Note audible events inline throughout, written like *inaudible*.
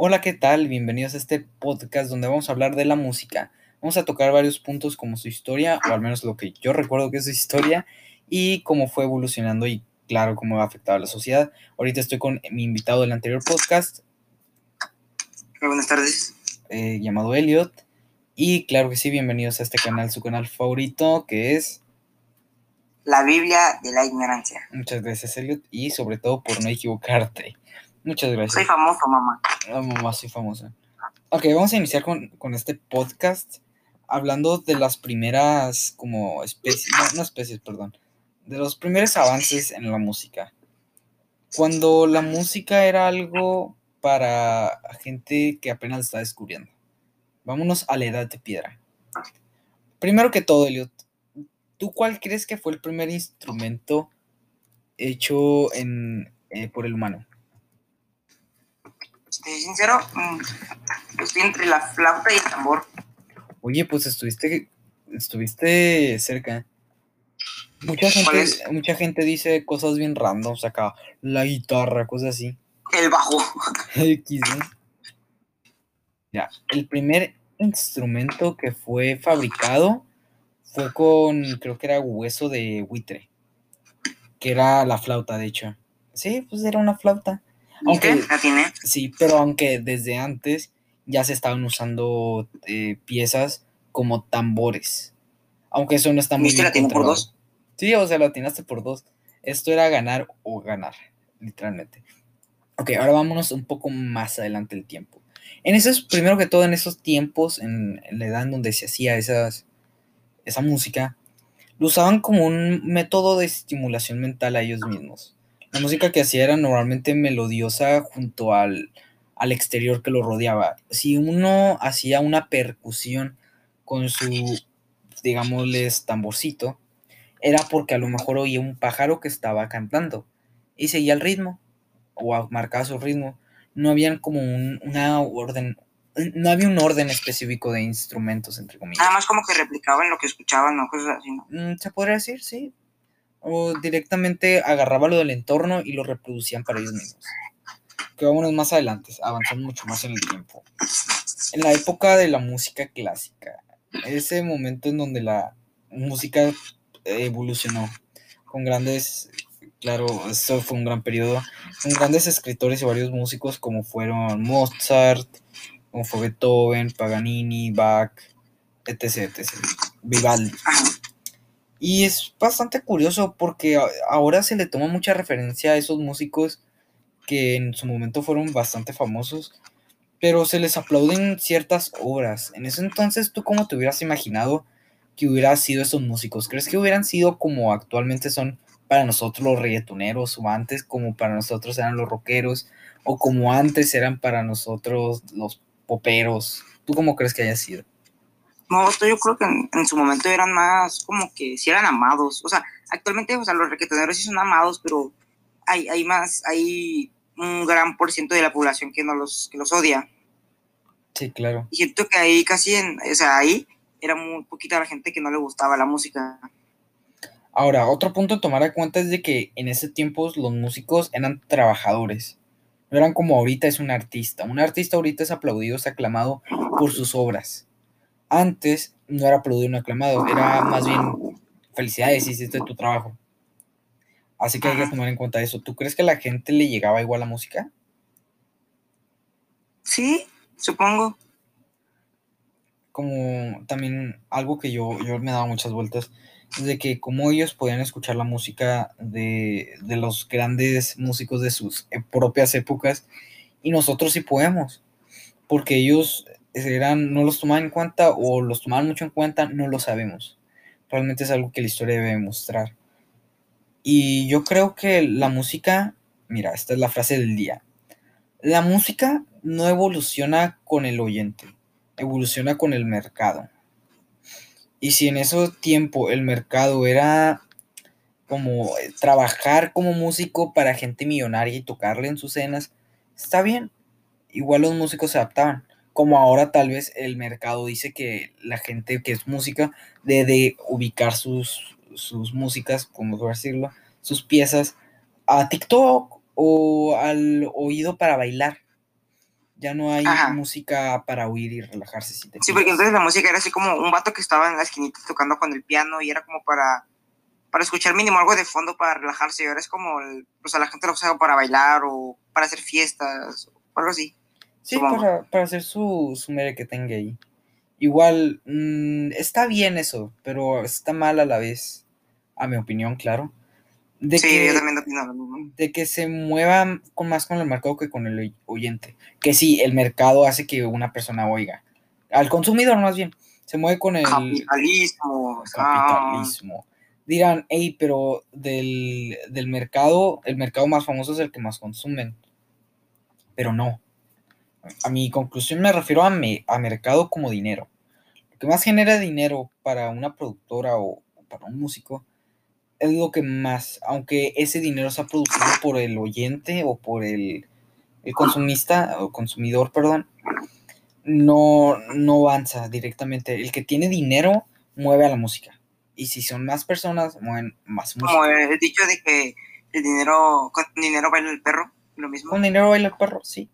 Hola, ¿qué tal? Bienvenidos a este podcast donde vamos a hablar de la música. Vamos a tocar varios puntos como su historia, o al menos lo que yo recuerdo que es su historia, y cómo fue evolucionando y claro, cómo ha afectado a la sociedad. Ahorita estoy con mi invitado del anterior podcast. buenas tardes. Eh, llamado Elliot. Y claro que sí, bienvenidos a este canal, su canal favorito, que es... La Biblia de la Ignorancia. Muchas gracias, Elliot, y sobre todo por no equivocarte. Muchas gracias. Soy famoso, mamá. Ah, mamá, soy famosa. Ok, vamos a iniciar con, este podcast hablando de las primeras como especies, no, especies, perdón, de los primeros avances en la música. Cuando la música era algo para gente que apenas está descubriendo. Vámonos a la edad de piedra. Primero que todo, Elliot, ¿tú cuál crees que fue el primer instrumento hecho en, eh, por el humano? Soy sincero, mm, estoy entre la flauta y el tambor. Oye, pues estuviste, estuviste cerca. Mucha gente, mucha gente dice cosas bien random, acá la guitarra, cosas así. El bajo. *laughs* X, Ya, el primer instrumento que fue fabricado fue con, creo que era hueso de buitre, que era la flauta, de hecho. Sí, pues era una flauta. Aunque, ¿La Sí, pero aunque desde antes ya se estaban usando eh, piezas como tambores. Aunque eso no está muy bien. la por dos? Sí, o sea, lo atinaste por dos. Esto era ganar o ganar, literalmente. Ok, ahora vámonos un poco más adelante el tiempo. En esos, primero que todo, en esos tiempos, en, en la edad en donde se hacía esas, esa música, lo usaban como un método de estimulación mental a ellos mismos. La música que hacía era normalmente melodiosa junto al, exterior que lo rodeaba. Si uno hacía una percusión con su, digámosles, tamborcito, era porque a lo mejor oía un pájaro que estaba cantando y seguía el ritmo o marcaba su ritmo. No habían como un, una orden, no había un orden específico de instrumentos, entre comillas. Nada más como que replicaban lo que escuchaban, ¿no? Cosas así, ¿no? Mm, se podría decir, sí o directamente agarraba lo del entorno y lo reproducían para ellos mismos. Que vámonos más adelante, avanzamos mucho más en el tiempo. En la época de la música clásica, ese momento en donde la música evolucionó con grandes, claro, esto fue un gran periodo, con grandes escritores y varios músicos como fueron Mozart, como fue Beethoven, Paganini, Bach, etc, etc. Vivaldi. Y es bastante curioso porque ahora se le toma mucha referencia a esos músicos que en su momento fueron bastante famosos, pero se les aplauden ciertas obras. En ese entonces, ¿tú cómo te hubieras imaginado que hubieran sido esos músicos? ¿Crees que hubieran sido como actualmente son para nosotros los reggaetoneros o antes como para nosotros eran los rockeros o como antes eran para nosotros los poperos? ¿Tú cómo crees que haya sido? No, yo creo que en, su momento eran más como que si eran amados. O sea, actualmente, o sea, los requetoneros sí son amados, pero hay, hay más, hay un gran por ciento de la población que no los, que los odia. Sí, claro. Y siento que ahí casi, en, o sea, ahí era muy poquita la gente que no le gustaba la música. Ahora, otro punto a tomar en cuenta es de que en ese tiempo los músicos eran trabajadores. No eran como ahorita es un artista. Un artista ahorita es aplaudido, es aclamado por sus obras antes no era aplaudido ni aclamado, era más bien felicidades, hiciste tu trabajo. Así que hay que tomar en cuenta eso. ¿Tú crees que a la gente le llegaba igual la música? Sí, supongo. Como también algo que yo, yo me daba muchas vueltas, es de que como ellos podían escuchar la música de, de los grandes músicos de sus eh, propias épocas y nosotros sí podemos, porque ellos no los tomaban en cuenta o los tomaban mucho en cuenta, no lo sabemos. Realmente es algo que la historia debe demostrar. Y yo creo que la música, mira, esta es la frase del día. La música no evoluciona con el oyente, evoluciona con el mercado. Y si en ese tiempo el mercado era como trabajar como músico para gente millonaria y tocarle en sus cenas, está bien. Igual los músicos se adaptaban como ahora tal vez el mercado dice que la gente que es música debe ubicar sus, sus músicas, como decirlo, sus piezas a TikTok o al oído para bailar. Ya no hay Ajá. música para oír y relajarse. Si te Sí, porque entonces la música era así como un vato que estaba en la esquinita tocando con el piano y era como para, para escuchar mínimo algo de fondo para relajarse. Y ahora es como, el, o sea, la gente lo usa para bailar o para hacer fiestas o algo así. Sí, para, para hacer su, su merequetengue ahí. Igual, mm, está bien eso, pero está mal a la vez, a mi opinión, claro. De, sí, que, yo también opino lo mismo. de que se mueva con, más con el mercado que con el oy- oyente. Que sí, el mercado hace que una persona oiga. Al consumidor, más bien. Se mueve con el Capitalismo. ah, capitalismo. Dirán, hey, pero del, del mercado, el mercado más famoso es el que más consumen. Pero no. A mi conclusión me refiero a, me- a mercado como dinero. Lo que más genera dinero para una productora o, o para un músico es lo que más, aunque ese dinero sea producido por el oyente o por el, el consumista o consumidor, perdón, no, no avanza directamente. El que tiene dinero mueve a la música. Y si son más personas, mueven más música. como el dicho de que el dinero, con dinero baila el perro, lo mismo. Con dinero baila el perro, sí.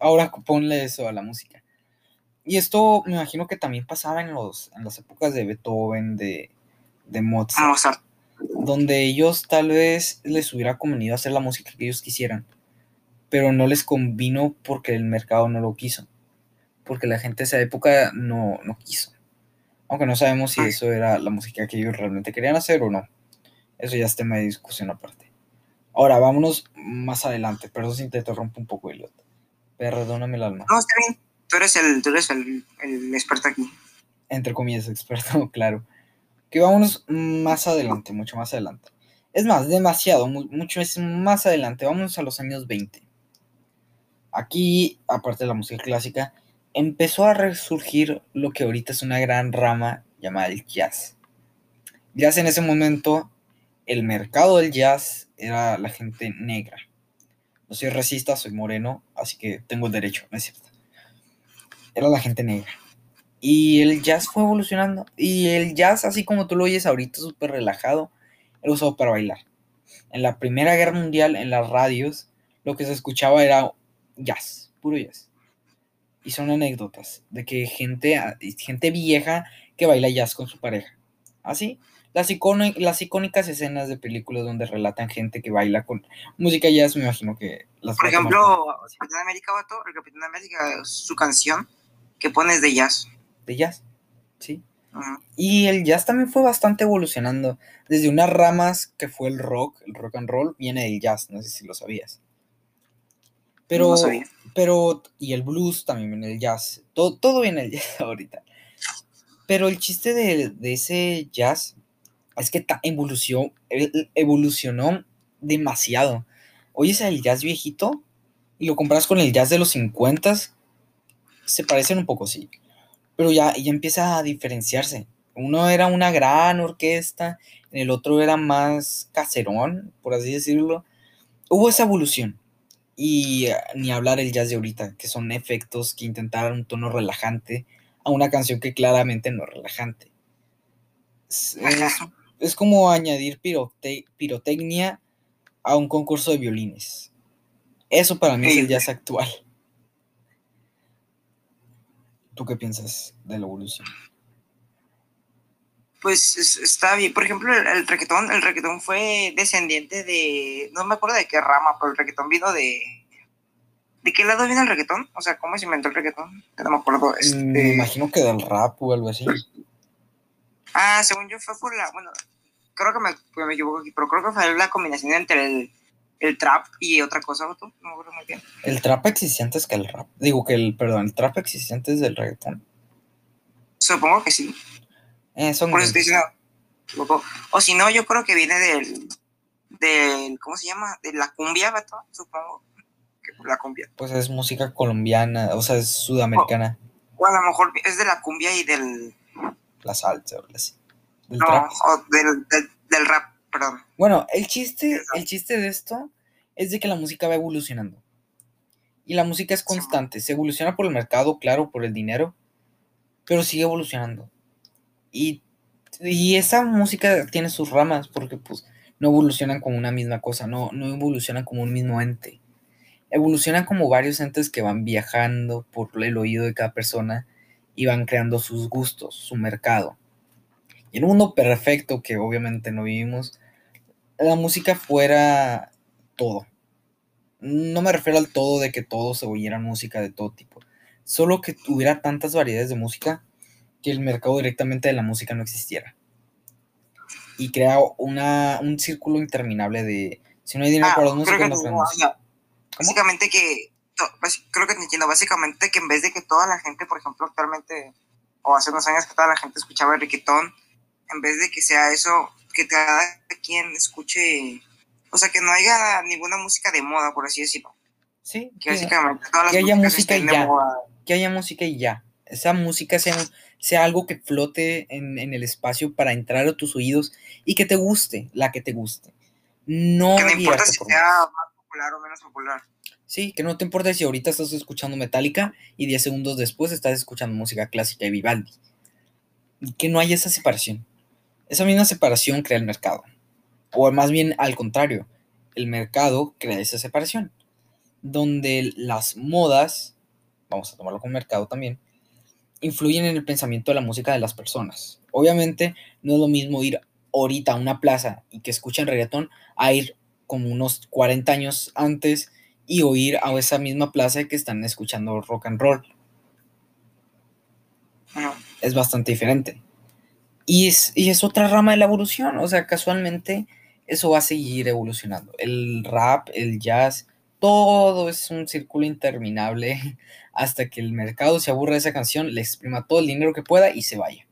Ahora ponle eso a la música. Y esto me imagino que también pasaba en, los, en las épocas de Beethoven, de, de Mozart, Mozart. donde ellos tal vez les hubiera convenido hacer la música que ellos quisieran, pero no les convino porque el mercado no lo quiso, porque la gente de esa época no, no quiso. Aunque no sabemos si Ah. eso era la música que ellos realmente querían hacer o no. Eso ya es tema de discusión aparte. Ahora, vámonos más adelante. Perdón si te interrumpo un poco, Elliot. Perdóname el alma. No, está bien. Tú eres el, tú eres el, el experto aquí. Entre comillas, experto, *laughs* claro. Que vámonos más adelante, mucho más adelante. Es más, demasiado, mu- mucho es más adelante. Vámonos a los años 20. Aquí, aparte de la música clásica, empezó a resurgir lo que ahorita es una gran rama llamada el jazz. Jazz en ese momento, el mercado del jazz era la gente negra. No soy racista, soy moreno, así que tengo derecho, ¿no es cierto? Era la gente negra. Y el jazz fue evolucionando. Y el jazz, así como tú lo oyes ahorita, súper relajado, era usado para bailar. En la Primera Guerra Mundial, en las radios, lo que se escuchaba era jazz, puro jazz. Y son anécdotas de que gente, gente vieja que baila jazz con su pareja. Así, las, icónicas escenas de películas donde relatan gente que baila con música jazz, me imagino que las Por ejemplo, Capitán América, vato, el Capitán América, su canción que pones de jazz. de jazz, ¿sí? Y el jazz también fue bastante evolucionando. Desde unas ramas que fue el rock, el rock and roll, viene del jazz, no sé si lo sabías. Pero, No sabía. pero, y el blues también viene del jazz. Todo, todo viene del jazz *laughs* ahorita. Pero el chiste de, de ese jazz es que evolucionó, el- evolucionó demasiado. Oyes el jazz viejito y lo comparas con el jazz de los 50 se parecen un poco, sí. Pero ya, ya empieza a diferenciarse. Uno era una gran orquesta, el otro era más caserón, por así decirlo. Hubo esa evolución. Y eh, ni hablar el jazz de ahorita, que son efectos que intentaron un tono relajante a una canción que claramente no es relajante. Es, es- como añadir pirote- pirotecnia a un concurso de violines. Eso para mí es el jazz actual. ¿Tú qué piensas de la evolución? Pues es- está bien. Por ejemplo, el, el reggaetón, el reggaetón fue descendiente de. No me acuerdo de qué rama, pero el reggaetón vino de. ¿De qué lado viene el reggaetón? O sea, ¿cómo se inventó el reggaetón? No me acuerdo. Me Este... imagino que del rap o algo así. Ah, según yo fue por la. Bueno, creo que me, que me equivoco aquí, pero creo que fue la combinación entre el, el trap y otra cosa, ¿no? No me acuerdo muy bien. El trap existente es que el rap. Digo que el, perdón, el trap existente es del reggaetón. Supongo que sí. Eh, son Por eso estoy diciendo. O si no, yo creo que viene del. del ¿Cómo se llama? De la cumbia, vato, supongo. Que la cumbia. Pues es música colombiana, o sea, es sudamericana. O a lo mejor es de la cumbia y del. La salsa o algo así. Del No, trap. o del, del, del rap, perdón. Bueno, el chiste, el chiste de esto es de que la música va evolucionando. Y la música es constante. Se evoluciona por el mercado, claro, por el dinero, pero sigue evolucionando. Y, y esa música tiene sus ramas porque pues no evolucionan como una misma cosa, no, no evolucionan como un mismo ente. evolucionan como varios entes que van viajando por el oído de cada persona y van creando sus gustos, su mercado. Y en un mundo perfecto que obviamente no vivimos, la música fuera todo. No me refiero al todo de que todos se oyeran música de todo tipo, solo que tuviera tantas variedades de música que el mercado directamente de la música no existiera. Y crea una, un círculo interminable de si no hay dinero Ah, para los músicos, que, no. Básicamente que, creo que te entiendo, básicamente que en vez de que toda la gente, por ejemplo, actualmente, o hace unos años que toda la gente escuchaba el reggaetón, en vez de que sea eso, que cada quien escuche, o sea, que no haya ninguna música de moda, por así decirlo. Sí, Que que, básicamente todas las que haya música y estén de ya. moda. que haya música y ya. Esa música sea, sea algo que flote en, en el espacio para entrar a tus oídos y que te guste, la que te guste. No Que no importa si sea más popular o menos popular. Sí, que no te importa si ahorita estás escuchando Metallica y 10 segundos después estás escuchando música clásica de Vivaldi. Y que no haya esa separación. Esa misma separación crea el mercado. O más bien al contrario, el mercado crea esa separación. Donde las modas, vamos a tomarlo con mercado también, influyen en el pensamiento de la música de las personas. Obviamente no es lo mismo ir ahorita a una plaza y que escuchen reggaetón a ir como unos 40 años antes y oír a esa misma plaza que están escuchando rock and roll. Es bastante diferente. Y es, y es otra rama de la evolución. O sea, casualmente eso va a seguir evolucionando. El rap, el jazz, todo es un círculo interminable *laughs* hasta que el mercado se aburra de esa canción, le exprima todo el dinero que pueda y se vaya.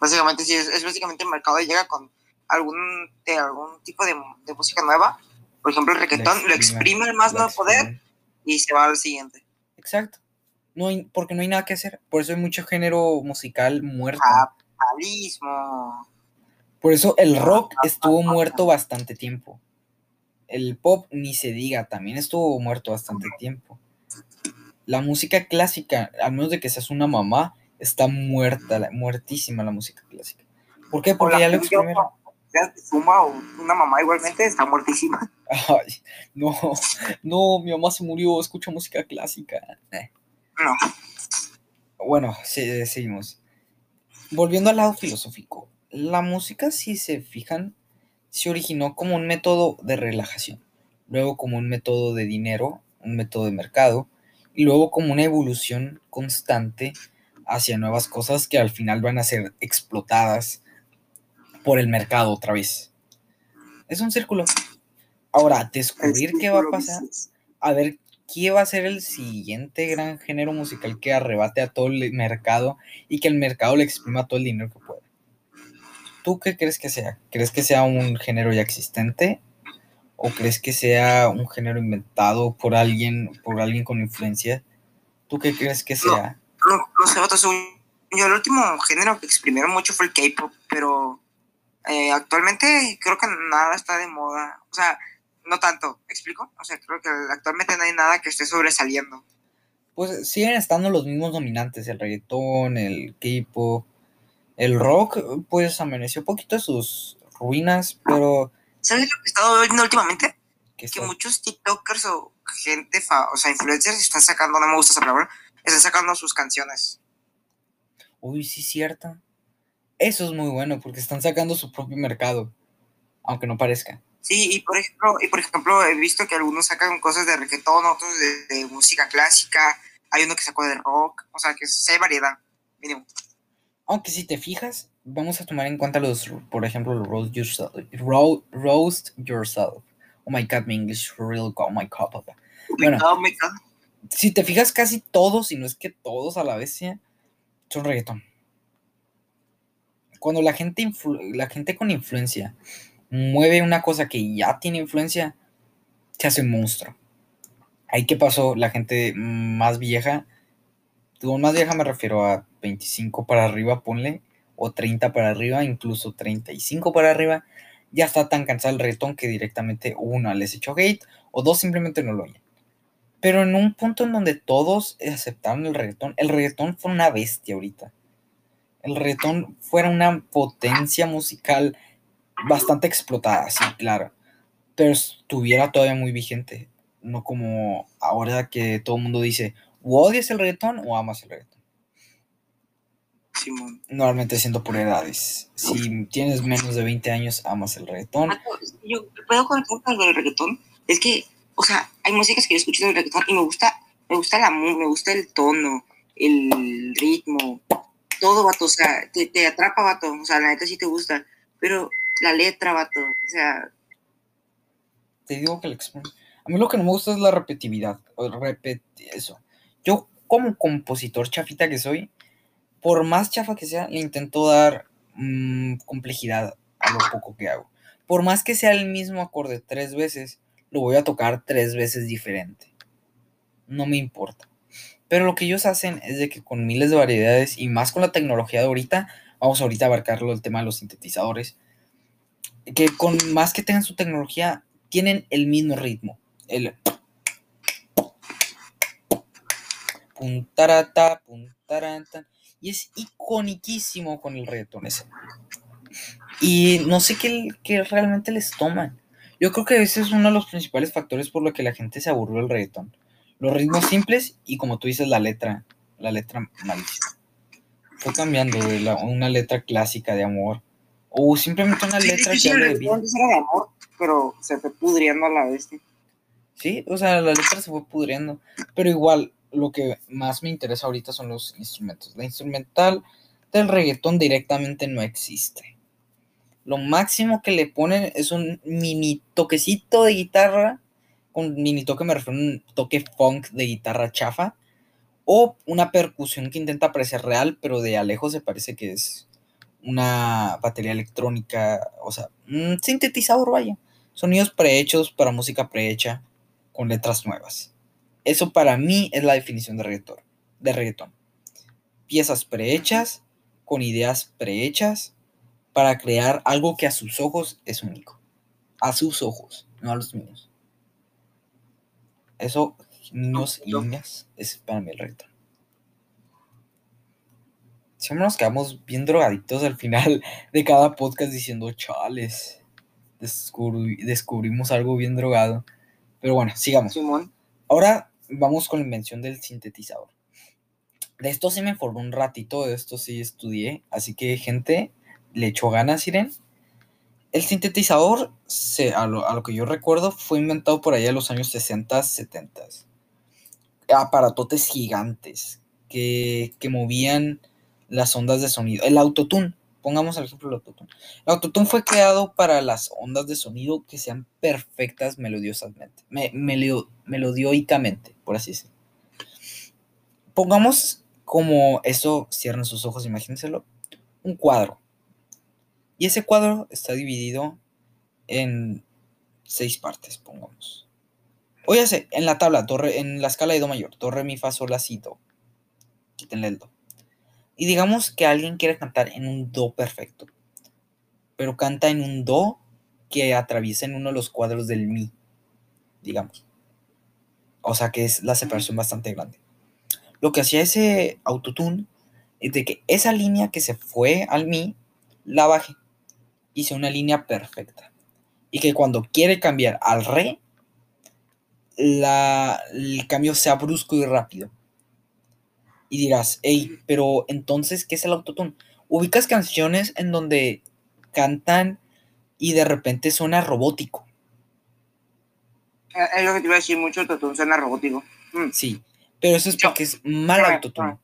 Básicamente, sí, es, es básicamente el mercado llega con algún, de algún tipo de, de música nueva. Por ejemplo, el reggaetón lo exprime el más no poder y se va al siguiente. Exacto. No hay, porque no hay nada que hacer. Por eso hay mucho género musical muerto. Capitalismo. Por eso el rock estuvo muerto bastante tiempo. El pop ni se diga, también estuvo muerto bastante tiempo. La música clásica, al menos de que seas una mamá, está muerta, la- muertísima la música clásica. ¿Por qué? Porque ya lo exprimieron. Zumba o una mamá igualmente está muertísima. Ay, no, no, mi mamá se murió, escucho música clásica. Eh. No. Bueno, sí, seguimos. Volviendo al lado filosófico, la música, si se fijan, se originó como un método de relajación, luego como un método de dinero, un método de mercado, y luego como una evolución constante hacia nuevas cosas que al final van a ser explotadas por el mercado otra vez. Es un círculo. Ahora, descubrir qué va a pasar a ver qué va a ser el siguiente gran género musical que arrebate a todo el mercado y que el mercado le exprima todo el dinero que pueda. ¿Tú qué crees que sea? ¿Crees que sea un género ya existente? ¿O crees que sea un género inventado por alguien, por alguien con influencia? ¿Tú qué crees que sea? No, no sé, yo, el último género que exprimieron mucho fue el K-pop, pero eh, actualmente creo que nada está de moda. O sea, no tanto, ¿me explico? O sea, creo que actualmente no hay nada que esté sobresaliendo. Pues siguen estando los mismos dominantes, el reggaetón, el K-pop, el rock, pues amaneció un poquito de sus ruinas, pero ¿Sabes lo que he estado viendo últimamente? que está- muchos TikTokers o gente, fa- o sea, influencers están sacando, no me gusta esa palabra, están sacando sus canciones. Uy, sí, cierto. Eso es muy bueno porque están sacando su propio mercado, aunque no parezca. Sí, y por ejemplo, y por ejemplo he visto que algunos sacan cosas de reggaetón, otros de, de música clásica, hay uno que sacó de rock, o sea, que hay variedad, mínimo. Aunque si te fijas, vamos a tomar en cuenta los, por ejemplo, los roast yourself. ro- roast yourself. Oh my god, my English real oh my god, papá. Bueno. Oh my God. Si te fijas, casi todos, si no es que todos a la vez, ¿sí? son reggaetón. Cuando la gente, influ- la gente con influencia mueve una cosa que ya tiene influencia, se hace un monstruo. Ahí qué pasó, la gente más vieja, con más vieja me refiero a 25 para arriba, ponle, o 30 para arriba, incluso 35 para arriba, ya está tan cansada del reggaetón que directamente una les echó hate, o dos simplemente no lo oyen. Pero en un punto en donde todos aceptaron el reggaetón, el reggaetón fue una bestia ahorita. El reggaetón fuera una potencia musical bastante explotada, sí, claro. Pero estuviera todavía muy vigente. No como ahora que todo el mundo dice, o odias el reggaetón o amas el reggaetón. Simón. Normalmente siendo por edades. Si tienes menos de 20 años, amas el reggaetón. Vato, es que Yo puedo con el del reggaetón. Es que, o sea, hay músicas que yo escucho del reggaetón y me gusta, me gusta la me gusta el tono, el ritmo, todo, vato. O sea, te, te atrapa, vato. O sea, la neta sí te gusta. Pero la letra, vato. O sea, Te digo que el exp- A mí lo que no me gusta es la repetitividad. o repet- eso. Yo, como compositor chafita que soy, por más chafa que sea, le intento dar mm, complejidad a lo poco que hago. Por más que sea el mismo acorde tres veces, lo voy a tocar tres veces diferente. No me importa. Pero lo que ellos hacen es de que con miles de variedades y más con la tecnología de ahorita, vamos ahorita a abarcarlo el tema de los sintetizadores, que con más que tengan su tecnología, tienen el mismo ritmo. El puntarata, puntarata. Y es iconiquísimo con el reggaetón ese. Y no sé qué, realmente les toman. Yo creo que ese es uno de los principales factores por lo que la gente se aburrió del reggaetón. Los ritmos simples y como tú dices, la letra. La letra malísima. Fue cambiando de una letra clásica de amor. O simplemente una letra sí, que sí, el hable de reggaetón vida. antes era de amor, pero se fue pudriendo a la vez. Sí, o sea, la letra se fue pudriendo. Pero igual, lo que más me interesa ahorita son los instrumentos. La instrumental del reggaetón directamente no existe. Lo máximo que le ponen es un mini toquecito de guitarra. Con mini toque me refiero a un toque funk de guitarra chafa. O una percusión que intenta parecer real, pero de a lejos se parece que es una batería electrónica. O sea, un sintetizador, vaya. Sonidos prehechos para música prehecha con letras nuevas. Eso para mí es la definición de reggaetón. De reggaetón. Piezas prehechas, con ideas prehechas, para crear algo que a sus ojos es único. A sus ojos, no a los míos. Eso, niños y niñas, es para mí el reggaetón. Siempre nos quedamos bien drogadictos al final *laughs* de cada podcast diciendo, chales, descubri- descubrimos algo bien drogado. Pero bueno, sigamos. Simón. Ahora vamos con la invención del sintetizador. De esto sí me informé un ratito, de esto sí estudié, así que gente, le echó ganas, Irene. El sintetizador, se, a, lo, a lo que yo recuerdo, fue inventado por allá en los años 60, 70. Aparatotes gigantes que, que movían las ondas de sonido. El autotune, pongamos el ejemplo del autotune. El autotune fue creado para las ondas de sonido que sean perfectas melodiosamente, me, melodiosamente, por así decirlo. Pongamos como eso, cierren sus ojos, imagínenselo, un cuadro. Y ese cuadro está dividido en seis partes, pongamos. O ya sé, en la tabla, do, re- en la escala de do mayor, do, re, mi, fa, sol, la, si, do. Quítenle el do. Y digamos que alguien quiere cantar en un do perfecto, pero canta en un do que atraviesa en uno de los cuadros del mi, digamos. O sea que es la separación bastante grande. Lo que hacía ese autotune es de que esa línea que se fue al mi, la baje. Hice una línea perfecta. Y que cuando quiere cambiar al re, la, el cambio sea brusco y rápido. Y dirás, hey, pero entonces, ¿qué es el autotune? Ubicas canciones en donde cantan y de repente suena robótico. Eh, Es lo que te iba a decir, mucho autotune suena robótico. Mm. Sí, pero eso es Yo- porque es mal autotune.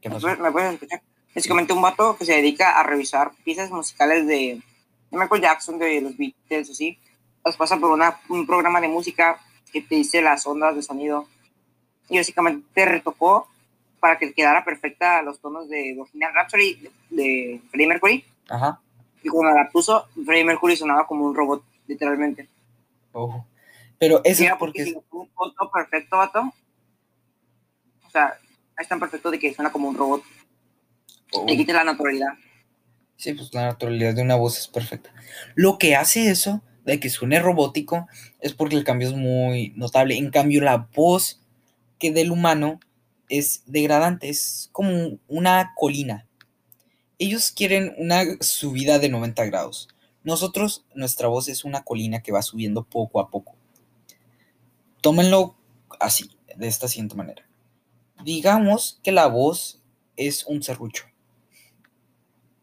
¿Qué ¿Me pasó? me puedes escuchar? Básicamente un vato que se dedica a revisar piezas musicales de, Michael Jackson, de los Beatles, así. Las pasa por una, un programa de música que te dice las ondas de sonido. Y básicamente te retocó para que quedara perfecta los tonos de Bohemian Rhapsody de, Freddie Mercury. Ajá. Y cuando la puso, Freddie Mercury sonaba como un robot, literalmente. Pero eso Mira, es porque porque es- si un foto perfecto, vato. O sea, es tan perfecto de que suena como un robot. ojo. Le quita la naturalidad. Sí, pues la naturalidad de una voz es perfecta. Lo que hace eso, de que suene robótico, es porque el cambio es muy notable. En cambio, la voz que del humano es degradante, es como una colina. Ellos quieren una subida de 90 grados. Nosotros, nuestra voz es una colina que va subiendo poco a poco. tómenlo así, de esta siguiente manera. Digamos que la voz es un serrucho.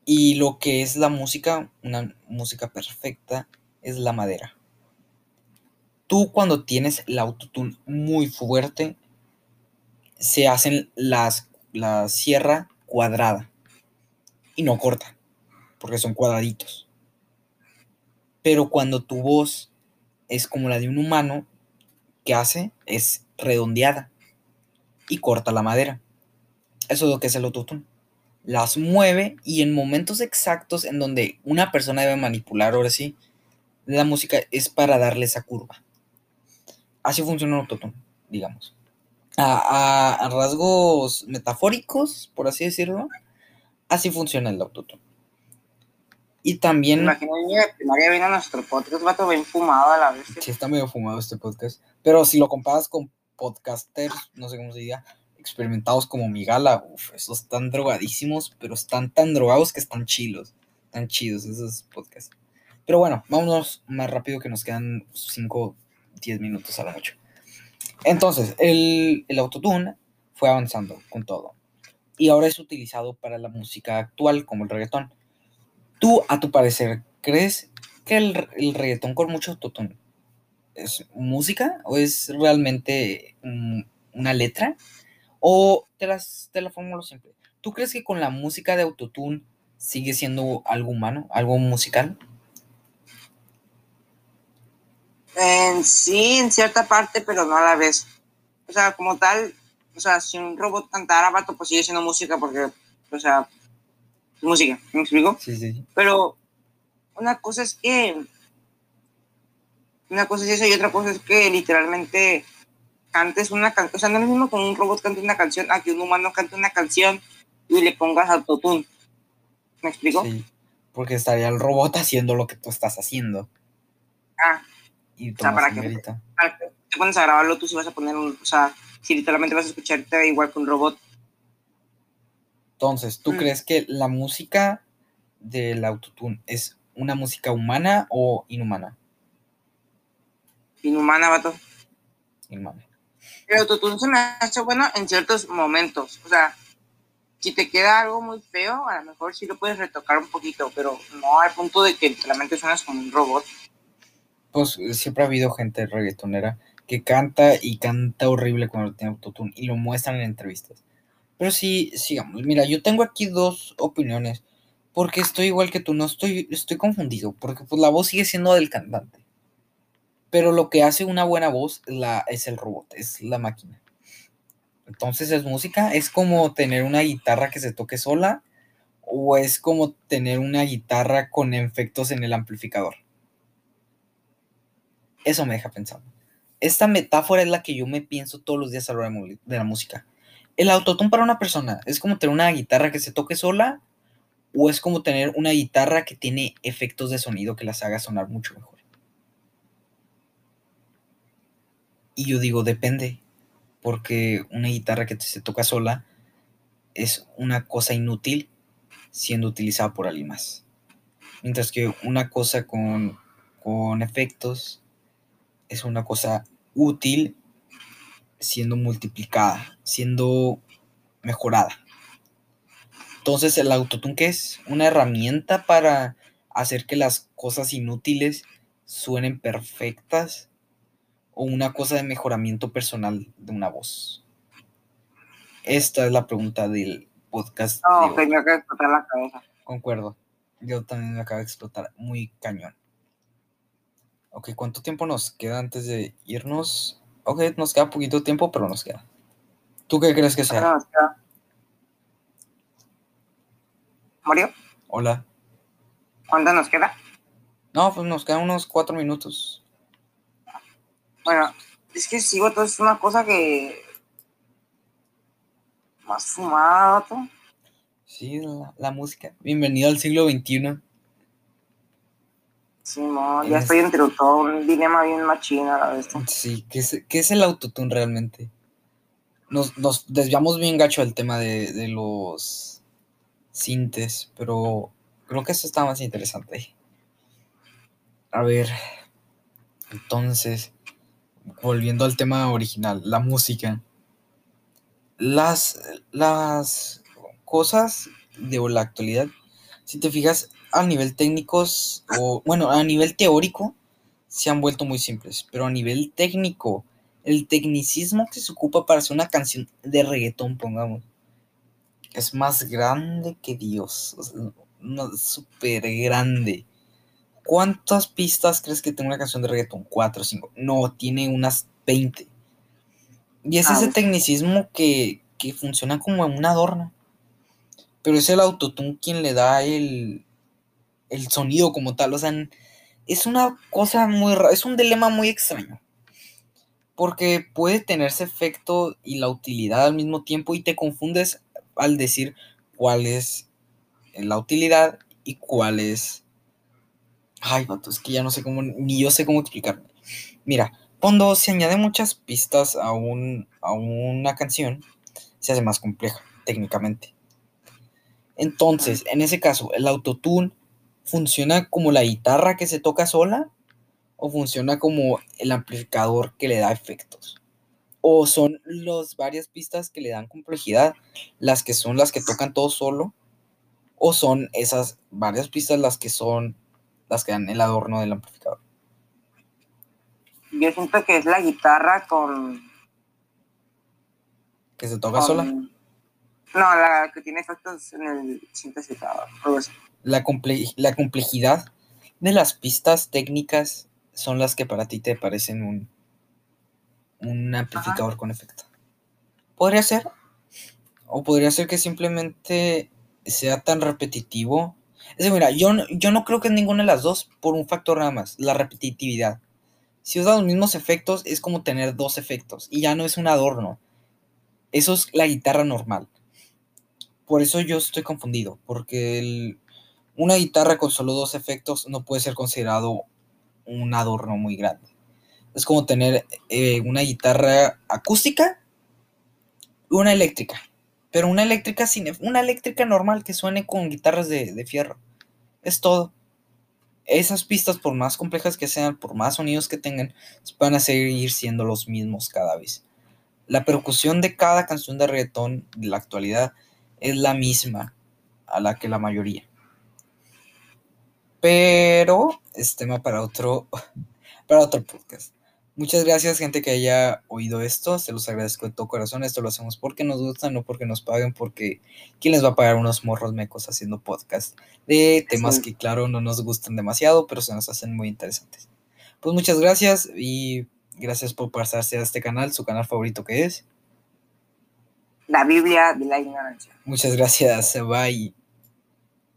Y lo que es la música, una música perfecta, es la madera. Tú cuando tienes el autotune muy fuerte, se hacen las, la sierra cuadrada y no corta, porque son cuadraditos. Pero cuando tu voz es como la de un humano, ¿qué hace? Es redondeada y corta la madera. Eso es lo que es el autotune las mueve y en momentos exactos en donde una persona debe manipular, ahora sí, la música es para darle esa curva. Así funciona un autotune, digamos. A, rasgos metafóricos, por así decirlo, así funciona el autotune. Y también. Imagínate, primaria viene a nuestro podcast, vato bien fumado a la vez. Sí, está medio fumado este podcast. Pero si lo comparas con podcasters, no sé cómo se diga, experimentados como Migala, uff, esos están drogadísimos, pero están tan drogados que están chilos, tan chidos esos podcasts. Pero bueno, vámonos más rápido que nos quedan 5, 10 minutos a la noche. Entonces, el, el autotune fue avanzando con todo. Y ahora es utilizado para la música actual, como el reggaetón. Tú, a tu parecer, ¿crees que el, el reggaetón con mucho autotune es música o es realmente una letra? O te, las, te la fórmula simple. ¿Tú crees que con la música de autotune sigue siendo algo humano, algo musical? En sí, en cierta parte, pero no a la vez. O sea, como tal, o sea, si un robot cantara, vato, pues sigue siendo música porque, o sea, música, ¿me explico? Sí, sí. Pero una cosa es que, una cosa es eso y otra cosa es que literalmente cantes una canción, o sea, no es lo mismo con un robot cante una canción a que un humano cante una canción y le pongas autotune. ¿Me explico? Sí, porque estaría el robot haciendo lo que tú estás haciendo. Ah. Y o sea, para que, te pones a grabarlo tú si vas a poner un, o sea, si literalmente vas a escucharte igual que un robot. Entonces, ¿tú mm. crees que la música del autotune es una música humana o inhumana? Inhumana, vato. Inhumana. El autotune se me hace bueno en ciertos momentos. O sea, si te queda algo muy feo, a lo mejor sí lo puedes retocar un poquito, pero no al punto de que realmente suenas como un robot. Pues siempre ha habido gente reggaetonera que canta y canta horrible cuando tiene autotune y lo muestran en entrevistas. Pero sí, sigamos. Mira, yo tengo aquí dos opiniones. Porque estoy igual que tú, no estoy, estoy confundido. Porque pues la voz sigue siendo del cantante. Pero lo que hace una buena voz la, es el robot, es la máquina. Entonces es música, es como tener una guitarra que se toque sola o es como tener una guitarra con efectos en el amplificador. Eso me deja pensando. Esta metáfora es la que yo me pienso todos los días a la hora de la música. El autotune para una persona es como tener una guitarra que se toque sola o es como tener una guitarra que tiene efectos de sonido que las haga sonar mucho mejor. Y yo digo, depende, porque una guitarra que se toca sola es una cosa inútil siendo utilizada por alguien más. Mientras que una cosa con, con efectos es una cosa útil siendo multiplicada, siendo mejorada. Entonces el autotune ¿qué es una herramienta para hacer que las cosas inútiles suenen perfectas o una cosa de mejoramiento personal de una voz? Esta es la pregunta del podcast. No, que de explotar la cabeza. Concuerdo. Yo también me acaba de explotar muy cañón. Ok, ¿cuánto tiempo nos queda antes de irnos? Ok, nos queda poquito tiempo, pero nos queda. ¿Tú qué crees que sea? ¿Mario? Hola. ¿Cuánto nos queda? No, pues nos quedan unos cuatro minutos. Bueno, es que sí, vato, es una cosa que. Más fumada, Sí, la, música. Bienvenido al siglo XXI. Sí, no, ya estoy entre todo un dilema bien machina la vez. Sí, ¿qué es, ¿qué es el autotune realmente? Nos, nos, desviamos bien gacho del tema de, de los sintes, pero creo que eso está más interesante. A ver, entonces, volviendo al tema original, la música. Las, las cosas de la actualidad, si te fijas, a nivel técnicos, o bueno, a nivel teórico, se han vuelto muy simples, pero a nivel técnico, el tecnicismo que se ocupa para hacer una canción de reggaetón, pongamos, es más grande que Dios, súper grande. ¿Cuántas pistas crees que tiene una canción de reggaetón? ¿Cuatro o cinco? No, tiene unas 20. Y es ese tecnicismo que, que funciona como un adorno. Pero es el autotune quien le da el, el sonido como tal. O sea, es una cosa muy rara, es un dilema muy extraño. Porque puede tener ese efecto y la utilidad al mismo tiempo y te confundes al decir cuál es la utilidad y cuál es Ay, vato, es que ya no sé cómo, ni yo sé cómo explicarme. Mira, cuando se añaden muchas pistas a, un, a una canción, se hace más compleja técnicamente. Entonces, en ese caso, el autotune funciona como la guitarra que se toca sola o funciona como el amplificador que le da efectos. O son las varias pistas que le dan complejidad, las que son las que tocan todo solo, o son esas varias pistas las que son las que dan el adorno del amplificador. Yo siento que es la guitarra con. ¿Que se toca sola? No, la que tiene efectos en el sintetizador. La, la complejidad de las pistas técnicas son las que para ti te parecen un, un amplificador con efecto. Podría ser. O podría ser que simplemente sea tan repetitivo es mira, yo, yo no creo que es ninguna de las dos por un factor nada más, la repetitividad. Si usas los mismos efectos, es como tener dos efectos y ya no es un adorno. Eso es la guitarra normal. Por eso yo estoy confundido, porque una guitarra con solo dos efectos no puede ser considerado un adorno muy grande. Es como tener eh, una guitarra acústica y una eléctrica. Pero una eléctrica sin, una eléctrica normal que suene con guitarras de, fierro. Es todo. Esas pistas, por más complejas que sean, por más sonidos que tengan, van a seguir siendo los mismos cada vez. La percusión de cada canción de reggaetón de la actualidad es la misma a la que la mayoría. Pero es tema para otro, *laughs* para otro podcast. Muchas gracias, gente que haya oído esto. Se los agradezco de todo corazón. Esto lo hacemos porque nos gusta, no porque nos paguen, porque ¿quién les va a pagar unos morros mecos haciendo podcast de temas que, claro, no nos gustan demasiado, pero se nos hacen muy interesantes? Pues muchas gracias y gracias por pasarse a este canal, su canal favorito que es. La Biblia de la Ignorancia. Muchas gracias. Bye.